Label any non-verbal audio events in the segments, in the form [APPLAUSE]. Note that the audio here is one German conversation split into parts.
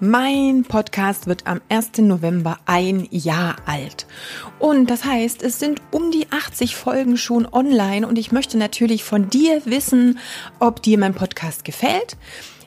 Mein Podcast wird am 1. November ein Jahr alt. Und das heißt, es sind um die 80 Folgen schon online und ich möchte natürlich von dir wissen, ob dir mein Podcast gefällt,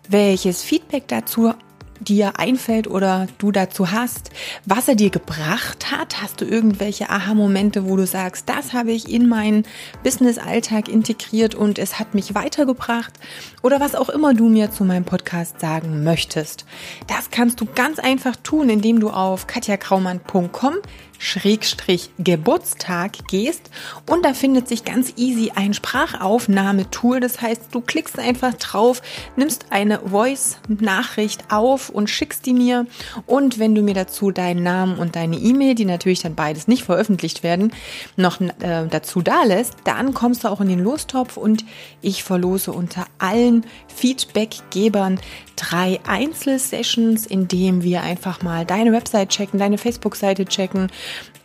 welches Feedback dazu dir einfällt oder du dazu hast, was er dir gebracht hat. Hast du irgendwelche Aha-Momente, wo du sagst, das habe ich in meinen Business-Alltag integriert und es hat mich weitergebracht? Oder was auch immer du mir zu meinem Podcast sagen möchtest. Das kannst du ganz einfach tun, indem du auf katjakraumann.com Schrägstrich Geburtstag gehst und da findet sich ganz easy ein Sprachaufnahmetool. Das heißt, du klickst einfach drauf, nimmst eine Voice-Nachricht auf und schickst die mir. Und wenn du mir dazu deinen Namen und deine E-Mail, die natürlich dann beides nicht veröffentlicht werden, noch äh, dazu da lässt, dann kommst du auch in den Lostopf und ich verlose unter allen Feedbackgebern drei Einzelsessions, in dem wir einfach mal deine Website checken, deine Facebook-Seite checken,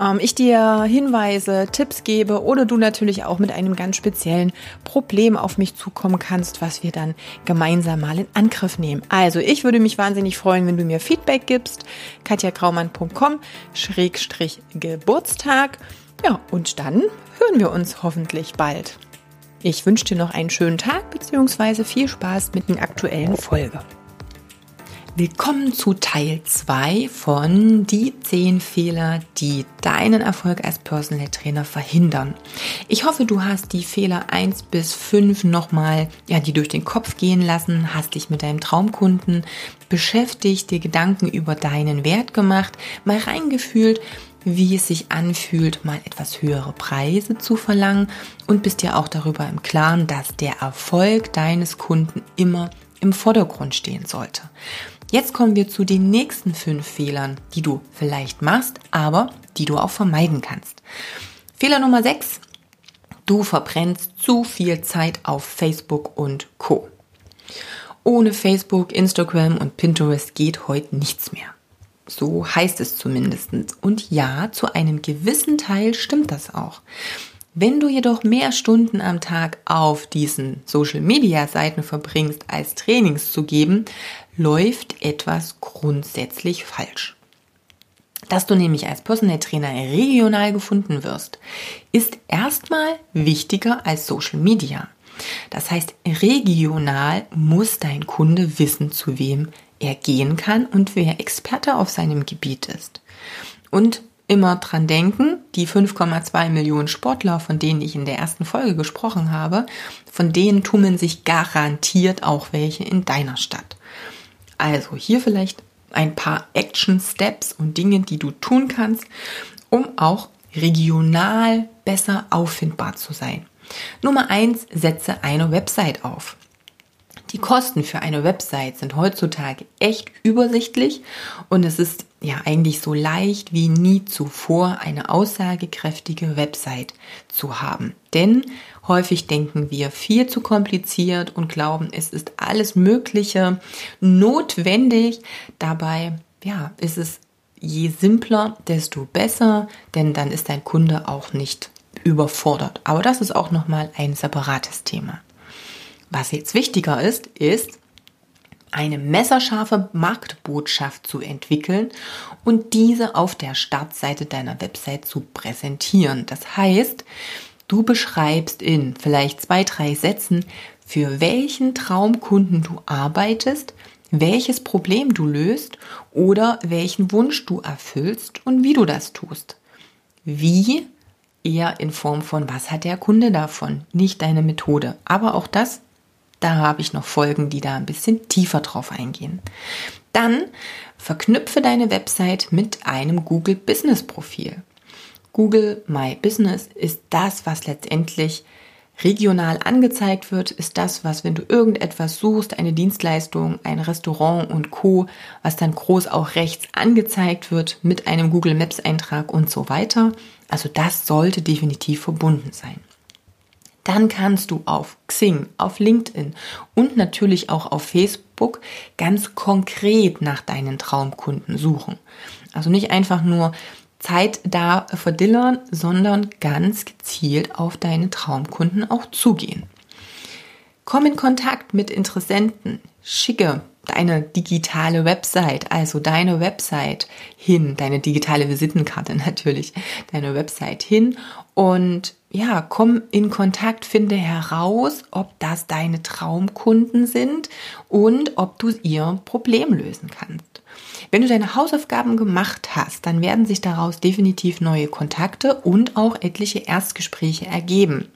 ähm, ich dir Hinweise, Tipps gebe oder du natürlich auch mit einem ganz speziellen Problem auf mich zukommen kannst, was wir dann gemeinsam mal in Angriff nehmen. Also ich würde mich wahnsinnig freuen, wenn du mir Feedback gibst. katjakraumann.com Schrägstrich Geburtstag. Ja, und dann hören wir uns hoffentlich bald. Ich wünsche dir noch einen schönen Tag bzw. viel Spaß mit den aktuellen Folge. Willkommen zu Teil 2 von die 10 Fehler, die deinen Erfolg als Personal Trainer verhindern. Ich hoffe, du hast die Fehler 1 bis 5 nochmal, ja, die durch den Kopf gehen lassen, hast dich mit deinem Traumkunden beschäftigt, dir Gedanken über deinen Wert gemacht, mal reingefühlt, wie es sich anfühlt, mal etwas höhere Preise zu verlangen und bist dir auch darüber im Klaren, dass der Erfolg deines Kunden immer im Vordergrund stehen sollte. Jetzt kommen wir zu den nächsten fünf Fehlern, die du vielleicht machst, aber die du auch vermeiden kannst. Fehler Nummer sechs. Du verbrennst zu viel Zeit auf Facebook und Co. Ohne Facebook, Instagram und Pinterest geht heute nichts mehr. So heißt es zumindest. Und ja, zu einem gewissen Teil stimmt das auch. Wenn du jedoch mehr Stunden am Tag auf diesen Social-Media-Seiten verbringst, als Trainings zu geben, läuft etwas grundsätzlich falsch. Dass du nämlich als Personal Trainer regional gefunden wirst, ist erstmal wichtiger als Social Media. Das heißt, regional muss dein Kunde wissen, zu wem er gehen kann und wer Experte auf seinem Gebiet ist. Und immer dran denken, die 5,2 Millionen Sportler, von denen ich in der ersten Folge gesprochen habe, von denen tummeln sich garantiert auch welche in deiner Stadt. Also hier vielleicht ein paar Action Steps und Dinge, die du tun kannst, um auch regional besser auffindbar zu sein. Nummer eins: setze eine Website auf. Die Kosten für eine Website sind heutzutage echt übersichtlich und es ist ja eigentlich so leicht wie nie zuvor eine aussagekräftige Website zu haben. Denn häufig denken wir viel zu kompliziert und glauben, es ist alles Mögliche notwendig. Dabei ja, ist es je simpler, desto besser, denn dann ist dein Kunde auch nicht überfordert. Aber das ist auch nochmal ein separates Thema. Was jetzt wichtiger ist, ist, eine messerscharfe Marktbotschaft zu entwickeln und diese auf der Startseite deiner Website zu präsentieren. Das heißt, du beschreibst in vielleicht zwei, drei Sätzen, für welchen Traumkunden du arbeitest, welches Problem du löst oder welchen Wunsch du erfüllst und wie du das tust. Wie eher in Form von, was hat der Kunde davon, nicht deine Methode. Aber auch das da habe ich noch Folgen, die da ein bisschen tiefer drauf eingehen. Dann verknüpfe deine Website mit einem Google Business Profil. Google My Business ist das, was letztendlich regional angezeigt wird, ist das, was, wenn du irgendetwas suchst, eine Dienstleistung, ein Restaurant und Co., was dann groß auch rechts angezeigt wird mit einem Google Maps Eintrag und so weiter. Also das sollte definitiv verbunden sein. Dann kannst du auf Xing, auf LinkedIn und natürlich auch auf Facebook ganz konkret nach deinen Traumkunden suchen. Also nicht einfach nur Zeit da verdillern, sondern ganz gezielt auf deine Traumkunden auch zugehen. Komm in Kontakt mit Interessenten, schicke deine digitale Website, also deine Website hin, deine digitale Visitenkarte [LAUGHS] natürlich, deine Website hin und ja, komm in Kontakt, finde heraus, ob das deine Traumkunden sind und ob du ihr Problem lösen kannst. Wenn du deine Hausaufgaben gemacht hast, dann werden sich daraus definitiv neue Kontakte und auch etliche Erstgespräche ergeben.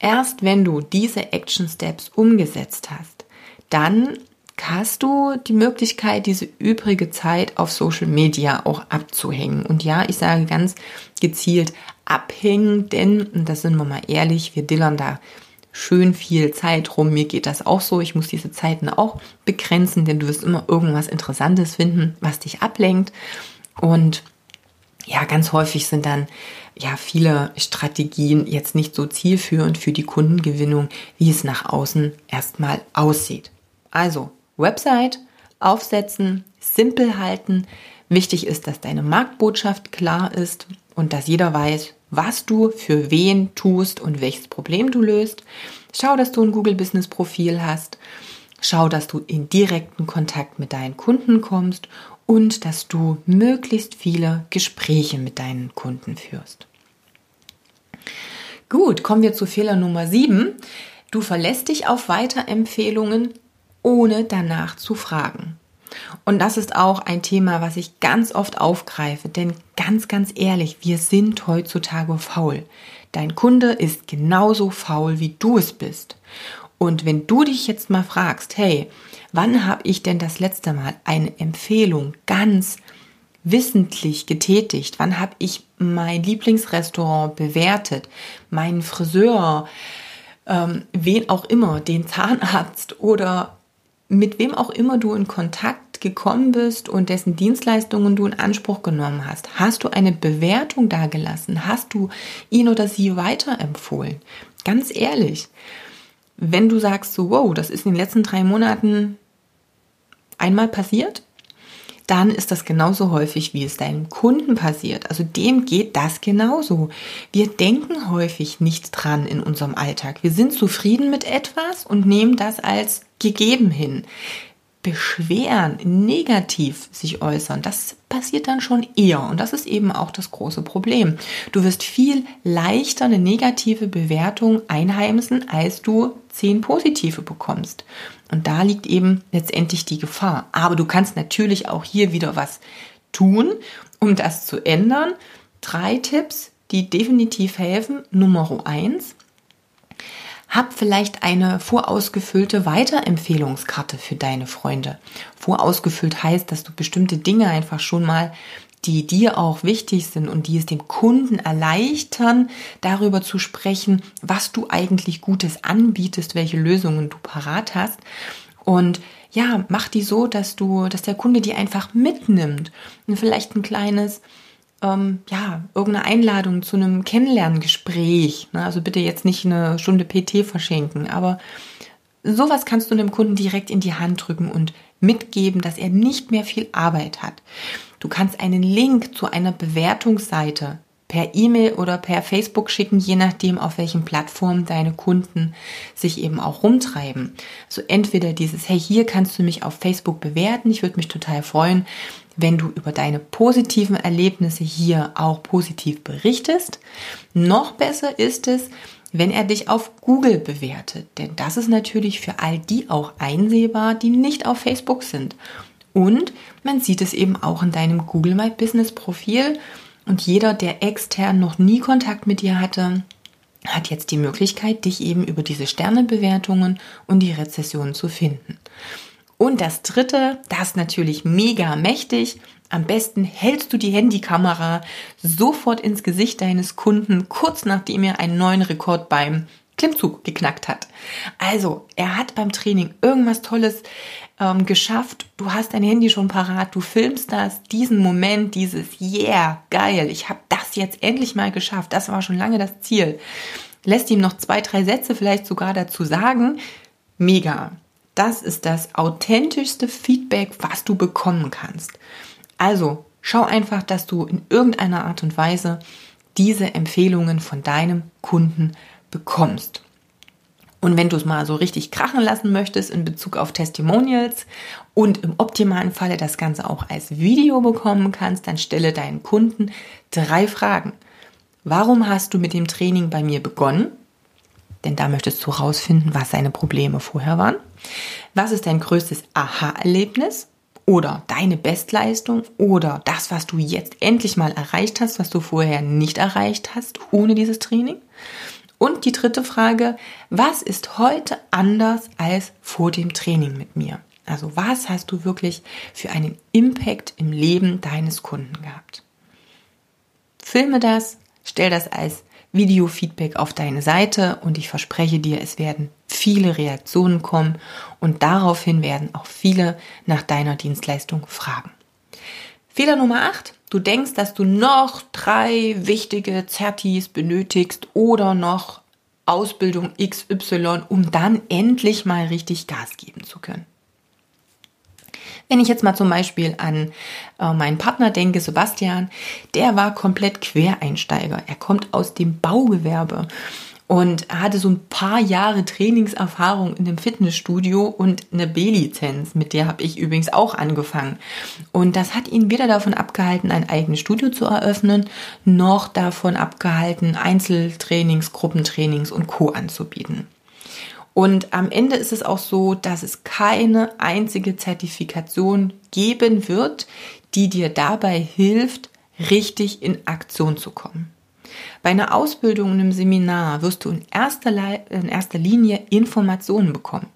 Erst wenn du diese Action Steps umgesetzt hast, dann hast du die Möglichkeit, diese übrige Zeit auf Social Media auch abzuhängen. Und ja, ich sage ganz gezielt abhängen, denn, und das sind wir mal ehrlich, wir dillern da schön viel Zeit rum. Mir geht das auch so. Ich muss diese Zeiten auch begrenzen, denn du wirst immer irgendwas Interessantes finden, was dich ablenkt. Und ja, ganz häufig sind dann ja viele Strategien jetzt nicht so zielführend für die Kundengewinnung, wie es nach außen erstmal aussieht. Also Website aufsetzen, simpel halten. Wichtig ist, dass deine Marktbotschaft klar ist und dass jeder weiß, was du für wen tust und welches Problem du löst. Schau, dass du ein Google Business Profil hast. Schau, dass du in direkten Kontakt mit deinen Kunden kommst und dass du möglichst viele Gespräche mit deinen Kunden führst. Gut, kommen wir zu Fehler Nummer 7. Du verlässt dich auf Weiterempfehlungen, ohne danach zu fragen. Und das ist auch ein Thema, was ich ganz oft aufgreife, denn ganz, ganz ehrlich, wir sind heutzutage faul. Dein Kunde ist genauso faul, wie du es bist. Und wenn du dich jetzt mal fragst, hey, wann habe ich denn das letzte Mal eine Empfehlung ganz wissentlich getätigt? Wann habe ich mein Lieblingsrestaurant bewertet, meinen Friseur, ähm, wen auch immer, den Zahnarzt oder mit wem auch immer du in Kontakt gekommen bist und dessen Dienstleistungen du in Anspruch genommen hast. Hast du eine Bewertung dagelassen? Hast du ihn oder sie weiterempfohlen? Ganz ehrlich, wenn du sagst so, wow, das ist in den letzten drei Monaten einmal passiert, dann ist das genauso häufig, wie es deinem Kunden passiert. Also dem geht das genauso. Wir denken häufig nicht dran in unserem Alltag. Wir sind zufrieden mit etwas und nehmen das als gegeben hin. Beschweren, negativ sich äußern, das passiert dann schon eher. Und das ist eben auch das große Problem. Du wirst viel leichter eine negative Bewertung einheimsen, als du zehn positive bekommst. Und da liegt eben letztendlich die Gefahr. Aber du kannst natürlich auch hier wieder was tun, um das zu ändern. Drei Tipps, die definitiv helfen. Nummer eins, hab vielleicht eine vorausgefüllte Weiterempfehlungskarte für deine Freunde. Vorausgefüllt heißt, dass du bestimmte Dinge einfach schon mal die dir auch wichtig sind und die es dem Kunden erleichtern, darüber zu sprechen, was du eigentlich Gutes anbietest, welche Lösungen du parat hast. Und ja, mach die so, dass du, dass der Kunde die einfach mitnimmt und vielleicht ein kleines ähm, ja, irgendeine Einladung zu einem Kennenlerngespräch. Ne? Also bitte jetzt nicht eine Stunde PT verschenken, aber sowas kannst du dem Kunden direkt in die Hand drücken und mitgeben, dass er nicht mehr viel Arbeit hat. Du kannst einen Link zu einer Bewertungsseite per E-Mail oder per Facebook schicken, je nachdem, auf welchen Plattformen deine Kunden sich eben auch rumtreiben. Also entweder dieses, hey, hier kannst du mich auf Facebook bewerten, ich würde mich total freuen, wenn du über deine positiven Erlebnisse hier auch positiv berichtest. Noch besser ist es, wenn er dich auf Google bewertet, denn das ist natürlich für all die auch einsehbar, die nicht auf Facebook sind. Und man sieht es eben auch in deinem Google My Business Profil und jeder, der extern noch nie Kontakt mit dir hatte, hat jetzt die Möglichkeit, dich eben über diese Sternebewertungen und die Rezession zu finden. Und das dritte, das natürlich mega mächtig. Am besten hältst du die Handykamera sofort ins Gesicht deines Kunden, kurz nachdem er einen neuen Rekord beim Klimmzug geknackt hat. Also, er hat beim Training irgendwas Tolles ähm, geschafft. Du hast dein Handy schon parat, du filmst das, diesen Moment, dieses Yeah, geil, ich habe das jetzt endlich mal geschafft. Das war schon lange das Ziel. lässt ihm noch zwei, drei Sätze vielleicht sogar dazu sagen. Mega. Das ist das authentischste Feedback, was du bekommen kannst. Also schau einfach, dass du in irgendeiner Art und Weise diese Empfehlungen von deinem Kunden bekommst. Und wenn du es mal so richtig krachen lassen möchtest in Bezug auf Testimonials und im optimalen Falle das Ganze auch als Video bekommen kannst, dann stelle deinen Kunden drei Fragen. Warum hast du mit dem Training bei mir begonnen? Denn da möchtest du herausfinden, was seine Probleme vorher waren. Was ist dein größtes Aha-Erlebnis? Oder deine Bestleistung oder das, was du jetzt endlich mal erreicht hast, was du vorher nicht erreicht hast ohne dieses Training? Und die dritte Frage, was ist heute anders als vor dem Training mit mir? Also was hast du wirklich für einen Impact im Leben deines Kunden gehabt? Filme das, stell das als Video-Feedback auf deine Seite und ich verspreche dir, es werden viele Reaktionen kommen und daraufhin werden auch viele nach deiner Dienstleistung fragen. Fehler Nummer 8. Du denkst, dass du noch drei wichtige Zertis benötigst oder noch Ausbildung XY, um dann endlich mal richtig Gas geben zu können. Wenn ich jetzt mal zum Beispiel an äh, meinen Partner denke, Sebastian, der war komplett Quereinsteiger. Er kommt aus dem Baugewerbe und hatte so ein paar Jahre Trainingserfahrung in dem Fitnessstudio und eine B-Lizenz, mit der habe ich übrigens auch angefangen. Und das hat ihn weder davon abgehalten, ein eigenes Studio zu eröffnen, noch davon abgehalten, Einzeltrainings, Gruppentrainings und Co. anzubieten. Und am Ende ist es auch so, dass es keine einzige Zertifikation geben wird, die dir dabei hilft, richtig in Aktion zu kommen. Bei einer Ausbildung und einem Seminar wirst du in erster, in erster Linie Informationen bekommen.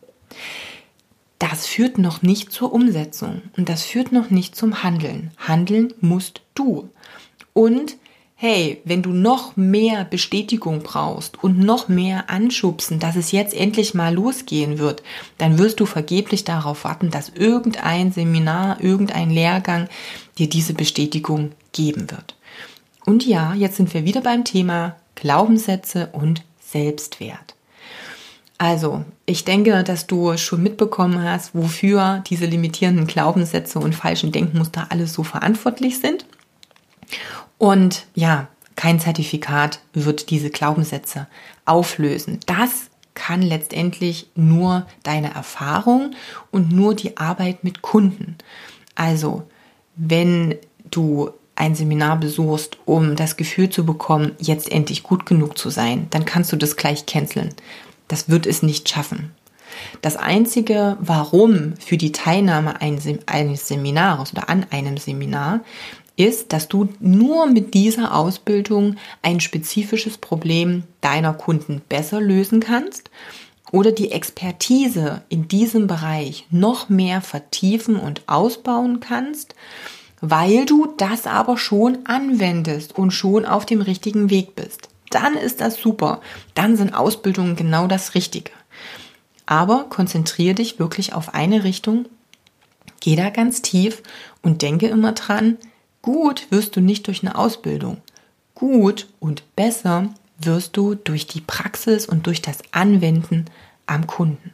Das führt noch nicht zur Umsetzung und das führt noch nicht zum Handeln. Handeln musst du. Und hey, wenn du noch mehr Bestätigung brauchst und noch mehr anschubsen, dass es jetzt endlich mal losgehen wird, dann wirst du vergeblich darauf warten, dass irgendein Seminar, irgendein Lehrgang dir diese Bestätigung geben wird. Und ja, jetzt sind wir wieder beim Thema Glaubenssätze und Selbstwert. Also, ich denke, dass du schon mitbekommen hast, wofür diese limitierenden Glaubenssätze und falschen Denkmuster alles so verantwortlich sind. Und ja, kein Zertifikat wird diese Glaubenssätze auflösen. Das kann letztendlich nur deine Erfahrung und nur die Arbeit mit Kunden. Also, wenn du ein Seminar besuchst, um das Gefühl zu bekommen, jetzt endlich gut genug zu sein, dann kannst du das gleich canceln. Das wird es nicht schaffen. Das einzige Warum für die Teilnahme eines Seminars oder an einem Seminar ist, dass du nur mit dieser Ausbildung ein spezifisches Problem deiner Kunden besser lösen kannst oder die Expertise in diesem Bereich noch mehr vertiefen und ausbauen kannst weil du das aber schon anwendest und schon auf dem richtigen Weg bist. Dann ist das super. Dann sind Ausbildungen genau das Richtige. Aber konzentriere dich wirklich auf eine Richtung, geh da ganz tief und denke immer dran, gut wirst du nicht durch eine Ausbildung. Gut und besser wirst du durch die Praxis und durch das Anwenden am Kunden.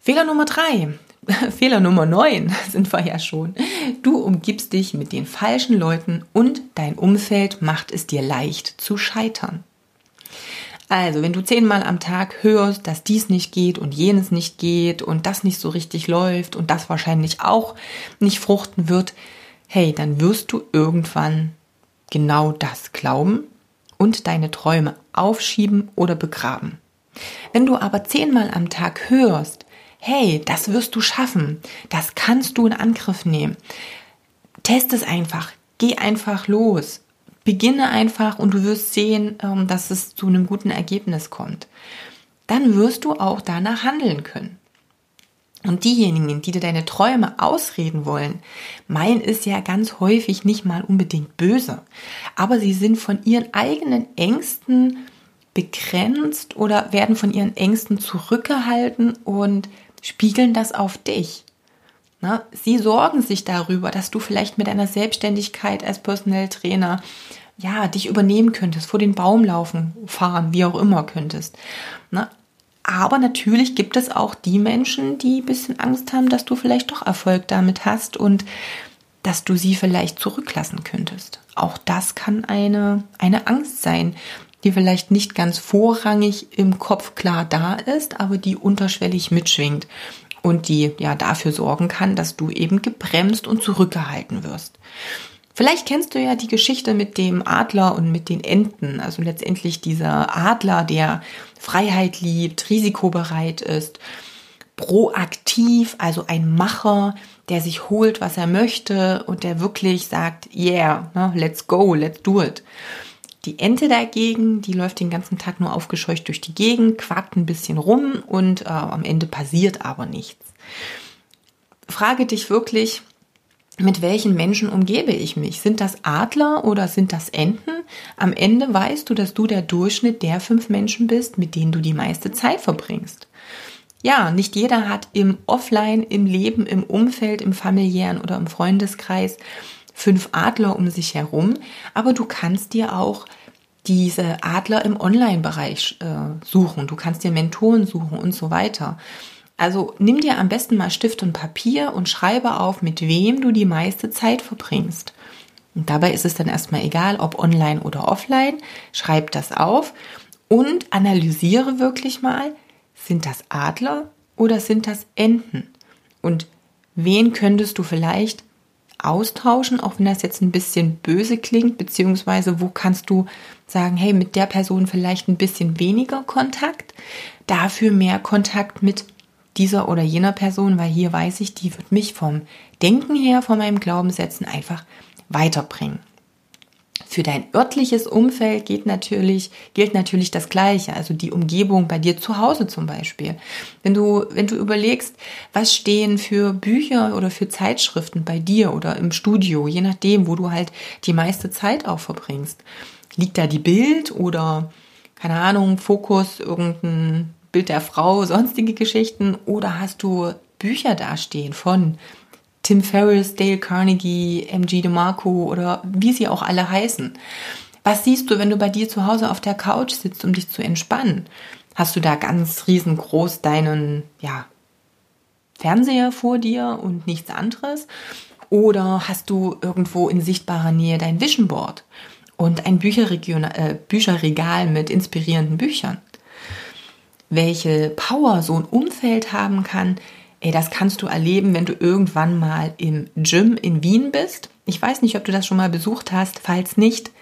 Fehler Nummer drei. [LAUGHS] Fehler Nummer 9 [LAUGHS] sind wir ja schon. Du umgibst dich mit den falschen Leuten und dein Umfeld macht es dir leicht zu scheitern. Also, wenn du zehnmal am Tag hörst, dass dies nicht geht und jenes nicht geht und das nicht so richtig läuft und das wahrscheinlich auch nicht fruchten wird, hey, dann wirst du irgendwann genau das glauben und deine Träume aufschieben oder begraben. Wenn du aber zehnmal am Tag hörst, hey, das wirst du schaffen, das kannst du in Angriff nehmen. Test es einfach, geh einfach los, beginne einfach und du wirst sehen, ähm, dass es zu einem guten Ergebnis kommt. Dann wirst du auch danach handeln können. Und diejenigen, die dir deine Träume ausreden wollen, meinen es ja ganz häufig nicht mal unbedingt böse. Aber sie sind von ihren eigenen Ängsten begrenzt oder werden von ihren Ängsten zurückgehalten und spiegeln das auf dich. Na, sie sorgen sich darüber, dass du vielleicht mit deiner Selbstständigkeit als Personal Trainer ja, dich übernehmen könntest, vor den Baum laufen, fahren, wie auch immer könntest. Ne? Aber natürlich gibt es auch die Menschen, die ein bisschen Angst haben, dass du vielleicht doch Erfolg damit hast und dass du sie vielleicht zurücklassen könntest. Auch das kann eine, eine Angst sein, die vielleicht nicht ganz vorrangig im Kopf klar da ist, aber die unterschwellig mitschwingt und die ja dafür sorgen kann, dass du eben gebremst und zurückgehalten wirst. Vielleicht kennst du ja die Geschichte mit dem Adler und mit den Enten. Also letztendlich dieser Adler, der Freiheit liebt, risikobereit ist, proaktiv, also ein Macher, der sich holt, was er möchte und der wirklich sagt, yeah, ne, let's go, let's do it. Die Ente dagegen, die läuft den ganzen Tag nur aufgescheucht durch die Gegend, quakt ein bisschen rum und äh, am Ende passiert aber nichts. Frage dich wirklich, mit welchen Menschen umgebe ich mich? Sind das Adler oder sind das Enten? Am Ende weißt du, dass du der Durchschnitt der fünf Menschen bist, mit denen du die meiste Zeit verbringst. Ja, nicht jeder hat im Offline, im Leben, im Umfeld, im familiären oder im Freundeskreis fünf Adler um sich herum, aber du kannst dir auch diese Adler im Online-Bereich äh, suchen. Du kannst dir Mentoren suchen und so weiter. Also nimm dir am besten mal Stift und Papier und schreibe auf, mit wem du die meiste Zeit verbringst. Und dabei ist es dann erstmal egal, ob online oder offline. Schreib das auf und analysiere wirklich mal, sind das Adler oder sind das Enten? Und wen könntest du vielleicht austauschen, auch wenn das jetzt ein bisschen böse klingt, beziehungsweise wo kannst du sagen, hey, mit der Person vielleicht ein bisschen weniger Kontakt, dafür mehr Kontakt mit dieser oder jener Person, weil hier weiß ich, die wird mich vom Denken her, von meinem Glaubenssätzen einfach weiterbringen. Für dein örtliches Umfeld geht natürlich, gilt natürlich das Gleiche, also die Umgebung bei dir zu Hause zum Beispiel. Wenn du, wenn du überlegst, was stehen für Bücher oder für Zeitschriften bei dir oder im Studio, je nachdem, wo du halt die meiste Zeit auch verbringst. Liegt da die Bild oder, keine Ahnung, Fokus, irgendein Bild der Frau, [LAUGHS] sonstige Geschichten oder hast du Bücher dastehen von Tim Ferriss, Dale Carnegie, MG DeMarco oder wie sie auch alle heißen. Was siehst du, wenn du bei dir zu Hause auf der Couch sitzt, um dich zu entspannen? Hast du da ganz riesengroß deinen, ja, Fernseher vor dir und nichts anderes? Oder hast du irgendwo in sichtbarer Nähe dein Vision Board und ein äh, Bücherregal mit inspirierenden Büchern? Welche Power so ein Umfeld haben kann, Ey, das kannst du erleben, wenn du irgendwann mal im Gym in Wien bist. Ich weiß nicht, ob du das schon mal besucht hast. Falls nicht,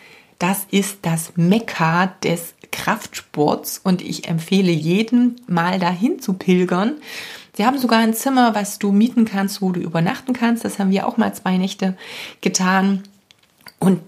das ist das Mekka des Kraftsports und ich empfehle jedem mal dahin zu pilgern. Sie haben sogar ein Zimmer, was du mieten kannst, wo du übernachten kannst. Das haben wir auch mal zwei Nächte getan. Und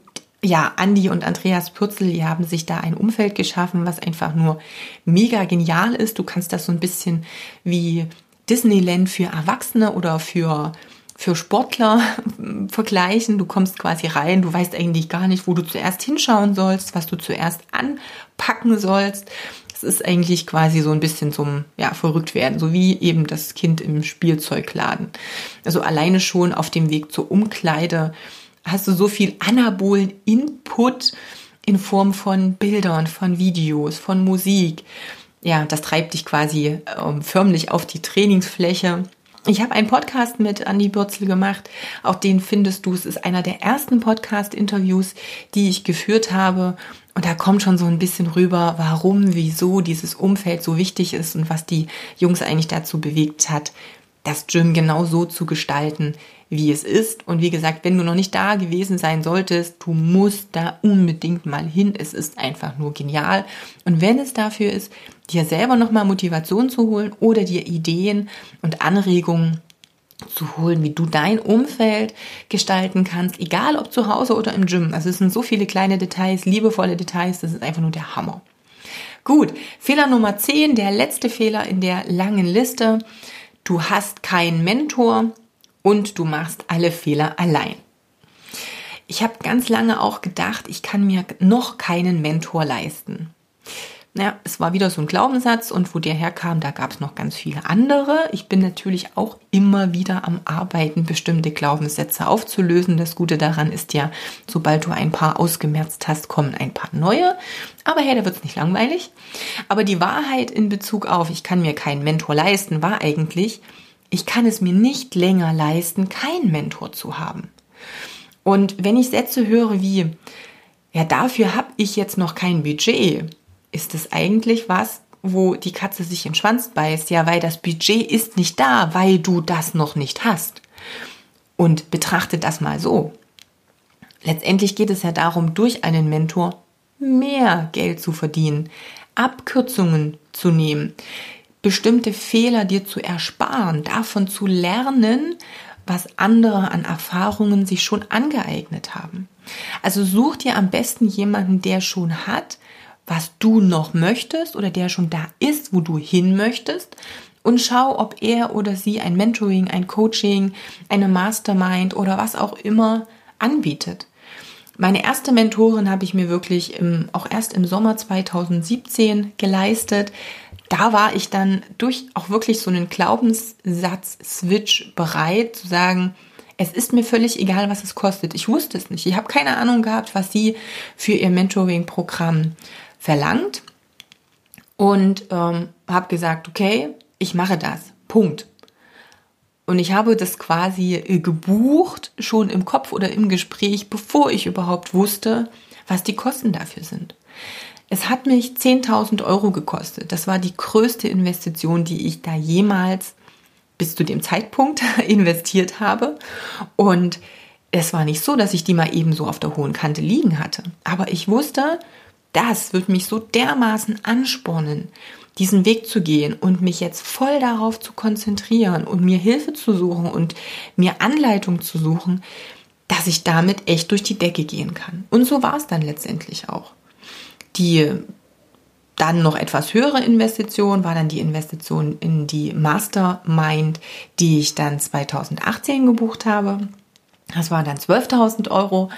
ja, Andi und Andreas Pürzel, die haben sich da ein Umfeld geschaffen, was einfach nur mega genial ist. Du kannst das so ein bisschen wie Disneyland für Erwachsene oder für für Sportler [LAUGHS] vergleichen. Du kommst quasi rein, du weißt eigentlich gar nicht, wo du zuerst hinschauen sollst, was du zuerst anpacken sollst. Es ist eigentlich quasi so ein bisschen zum ja, verrückt werden, so wie eben das Kind im Spielzeugladen. Also alleine schon auf dem Weg zur Umkleide hast du so viel anabolen Input in Form von Bildern, von Videos, von Musik ja, das treibt dich quasi ähm, förmlich auf die Trainingsfläche. Ich habe einen Podcast mit Andy Bürzel gemacht. Auch den findest du. Es ist einer der ersten Podcast-Interviews, die ich geführt habe. Und da kommt schon so ein bisschen rüber, warum, wieso dieses Umfeld so wichtig ist und was die Jungs eigentlich dazu bewegt hat, das Gym genau so zu gestalten, wie es ist. Und wie gesagt, wenn du noch nicht da gewesen sein solltest, du musst da unbedingt mal hin. Es ist einfach nur genial. Und wenn es dafür ist, dir selber nochmal Motivation zu holen oder dir Ideen und Anregungen zu holen, wie du dein Umfeld gestalten kannst, egal ob zu Hause oder im Gym. Also es sind so viele kleine Details, liebevolle Details, das ist einfach nur der Hammer. Gut, Fehler Nummer 10, der letzte Fehler in der langen Liste. Du hast keinen Mentor und du machst alle Fehler allein. Ich habe ganz lange auch gedacht, ich kann mir noch keinen Mentor leisten. Ja, es war wieder so ein Glaubenssatz und wo der herkam, da gab es noch ganz viele andere. Ich bin natürlich auch immer wieder am Arbeiten, bestimmte Glaubenssätze aufzulösen. Das Gute daran ist ja, sobald du ein paar ausgemerzt hast, kommen ein paar neue. Aber hey, da wird es nicht langweilig. Aber die Wahrheit in Bezug auf, ich kann mir keinen Mentor leisten, war eigentlich, ich kann es mir nicht länger leisten, keinen Mentor zu haben. Und wenn ich Sätze höre wie, ja, dafür habe ich jetzt noch kein Budget, ist es eigentlich was, wo die Katze sich den Schwanz beißt? Ja, weil das Budget ist nicht da, weil du das noch nicht hast. Und betrachte das mal so. Letztendlich geht es ja darum, durch einen Mentor mehr Geld zu verdienen, Abkürzungen zu nehmen, bestimmte Fehler dir zu ersparen, davon zu lernen, was andere an Erfahrungen sich schon angeeignet haben. Also such dir am besten jemanden, der schon hat, was du noch möchtest oder der schon da ist, wo du hin möchtest und schau, ob er oder sie ein Mentoring, ein Coaching, eine Mastermind oder was auch immer anbietet. Meine erste Mentorin habe ich mir wirklich im, auch erst im Sommer 2017 geleistet. Da war ich dann durch auch wirklich so einen Glaubenssatz-Switch bereit zu sagen, es ist mir völlig egal, was es kostet. Ich wusste es nicht. Ich habe keine Ahnung gehabt, was sie für ihr Mentoring-Programm verlangt und ähm, habe gesagt, okay, ich mache das. Punkt. Und ich habe das quasi äh, gebucht, schon im Kopf oder im Gespräch, bevor ich überhaupt wusste, was die Kosten dafür sind. Es hat mich 10.000 Euro gekostet. Das war die größte Investition, die ich da jemals bis zu dem Zeitpunkt [LAUGHS] investiert habe. Und es war nicht so, dass ich die mal eben so auf der hohen Kante liegen hatte. Aber ich wusste, das wird mich so dermaßen anspornen, diesen Weg zu gehen und mich jetzt voll darauf zu konzentrieren und mir Hilfe zu suchen und mir Anleitung zu suchen, dass ich damit echt durch die Decke gehen kann. Und so war es dann letztendlich auch. Die dann noch etwas höhere Investition war dann die Investition in die Mastermind, die ich dann 2018 gebucht habe. Das waren dann 12.000 Euro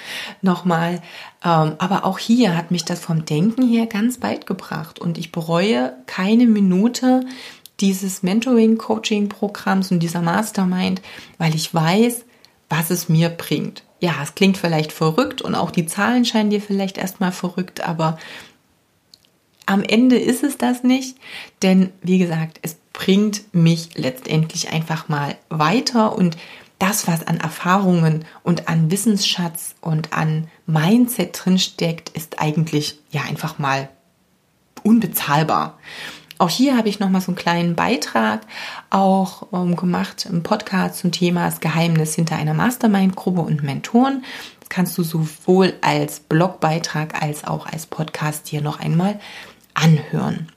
nochmal. Ähm, aber auch hier hat mich das vom Denken her ganz weit gebracht und ich bereue keine Minute dieses Mentoring-Coaching-Programms und dieser Mastermind, weil ich weiß, was es mir bringt. Ja, es klingt vielleicht verrückt und auch die Zahlen scheinen dir vielleicht erstmal verrückt, aber am Ende ist es das nicht, denn wie gesagt, es bringt mich letztendlich einfach mal weiter und das, was an Erfahrungen und an Wissensschatz und an Mindset drinsteckt, ist eigentlich ja einfach mal unbezahlbar. Auch hier habe ich noch mal so einen kleinen Beitrag auch ähm, gemacht im Podcast zum Thema das Geheimnis hinter einer Mastermind-Gruppe und Mentoren. Das kannst du sowohl als Blogbeitrag als auch als Podcast hier noch einmal anhören.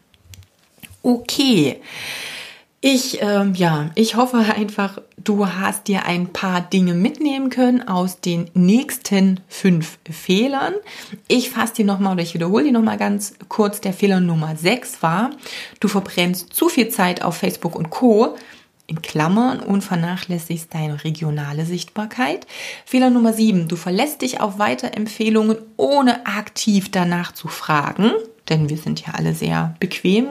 Okay. Ich, ähm, ja, ich hoffe einfach, du hast dir ein paar Dinge mitnehmen können aus den nächsten fünf Fehlern. Ich fasse die nochmal oder ich wiederhole die nochmal ganz kurz. Der Fehler Nummer sechs war, du verbrennst zu viel Zeit auf Facebook und Co. In Klammern und vernachlässigst deine regionale Sichtbarkeit. Fehler Nummer sieben, du verlässt dich auf Weiterempfehlungen, ohne aktiv danach zu fragen. Denn wir sind ja alle sehr bequem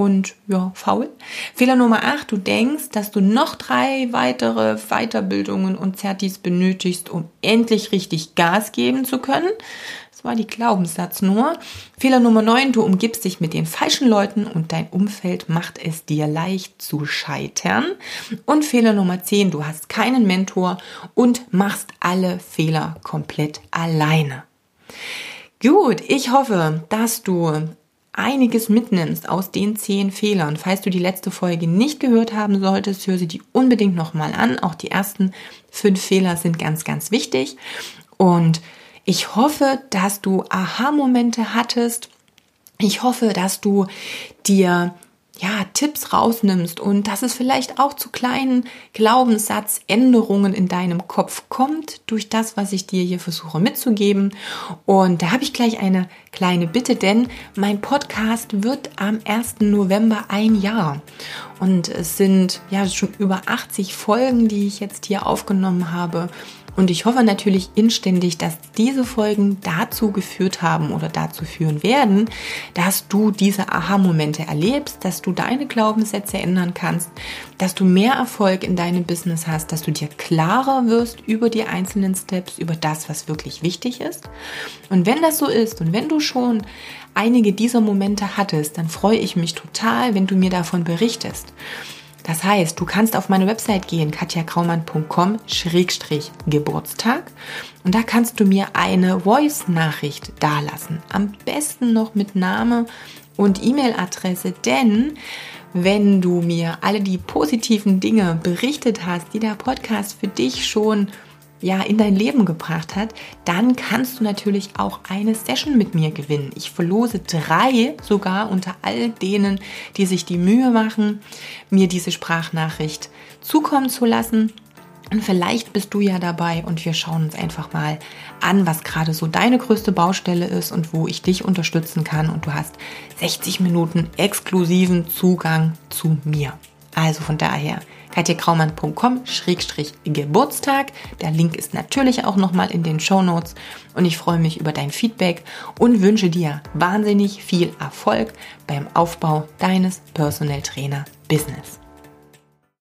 und ja, faul. Fehler Nummer 8, du denkst, dass du noch drei weitere Weiterbildungen und Zertis benötigst, um endlich richtig Gas geben zu können. Das war die Glaubenssatznummer. Fehler Nummer 9, du umgibst dich mit den falschen Leuten und dein Umfeld macht es dir leicht zu scheitern. Und Fehler Nummer 10, du hast keinen Mentor und machst alle Fehler komplett alleine. Gut, ich hoffe, dass du einiges mitnimmst aus den zehn Fehlern. Falls du die letzte Folge nicht gehört haben solltest, hör sie die unbedingt nochmal an. Auch die ersten fünf Fehler sind ganz, ganz wichtig. Und ich hoffe, dass du Aha-Momente hattest. Ich hoffe, dass du dir ja, Tipps rausnimmst und dass es vielleicht auch zu kleinen Glaubenssatzänderungen in deinem Kopf kommt durch das, was ich dir hier versuche mitzugeben. Und da habe ich gleich eine kleine Bitte, denn mein Podcast wird am 1. November ein Jahr. Und es sind ja schon über 80 Folgen, die ich jetzt hier aufgenommen habe. Und ich hoffe natürlich inständig, dass diese Folgen dazu geführt haben oder dazu führen werden, dass du diese Aha-Momente erlebst, dass du deine Glaubenssätze ändern kannst, dass du mehr Erfolg in deinem Business hast, dass du dir klarer wirst über die einzelnen Steps, über das, was wirklich wichtig ist. Und wenn das so ist und wenn du schon einige dieser Momente hattest, dann freue ich mich total, wenn du mir davon berichtest. Das heißt, du kannst auf meine Website gehen, katjakraumann.com-geburtstag und da kannst du mir eine Voice-Nachricht dalassen. Am besten noch mit Name und E-Mail-Adresse, denn wenn du mir alle die positiven Dinge berichtet hast, die der Podcast für dich schon ja in dein Leben gebracht hat, dann kannst du natürlich auch eine Session mit mir gewinnen. Ich verlose drei sogar unter all denen, die sich die Mühe machen, mir diese Sprachnachricht zukommen zu lassen. Und vielleicht bist du ja dabei und wir schauen uns einfach mal an, was gerade so deine größte Baustelle ist und wo ich dich unterstützen kann. Und du hast 60 Minuten exklusiven Zugang zu mir. Also von daher katjekraumann.com-geburtstag. Der Link ist natürlich auch nochmal in den Show Notes und ich freue mich über dein Feedback und wünsche dir wahnsinnig viel Erfolg beim Aufbau deines Personal Trainer Business.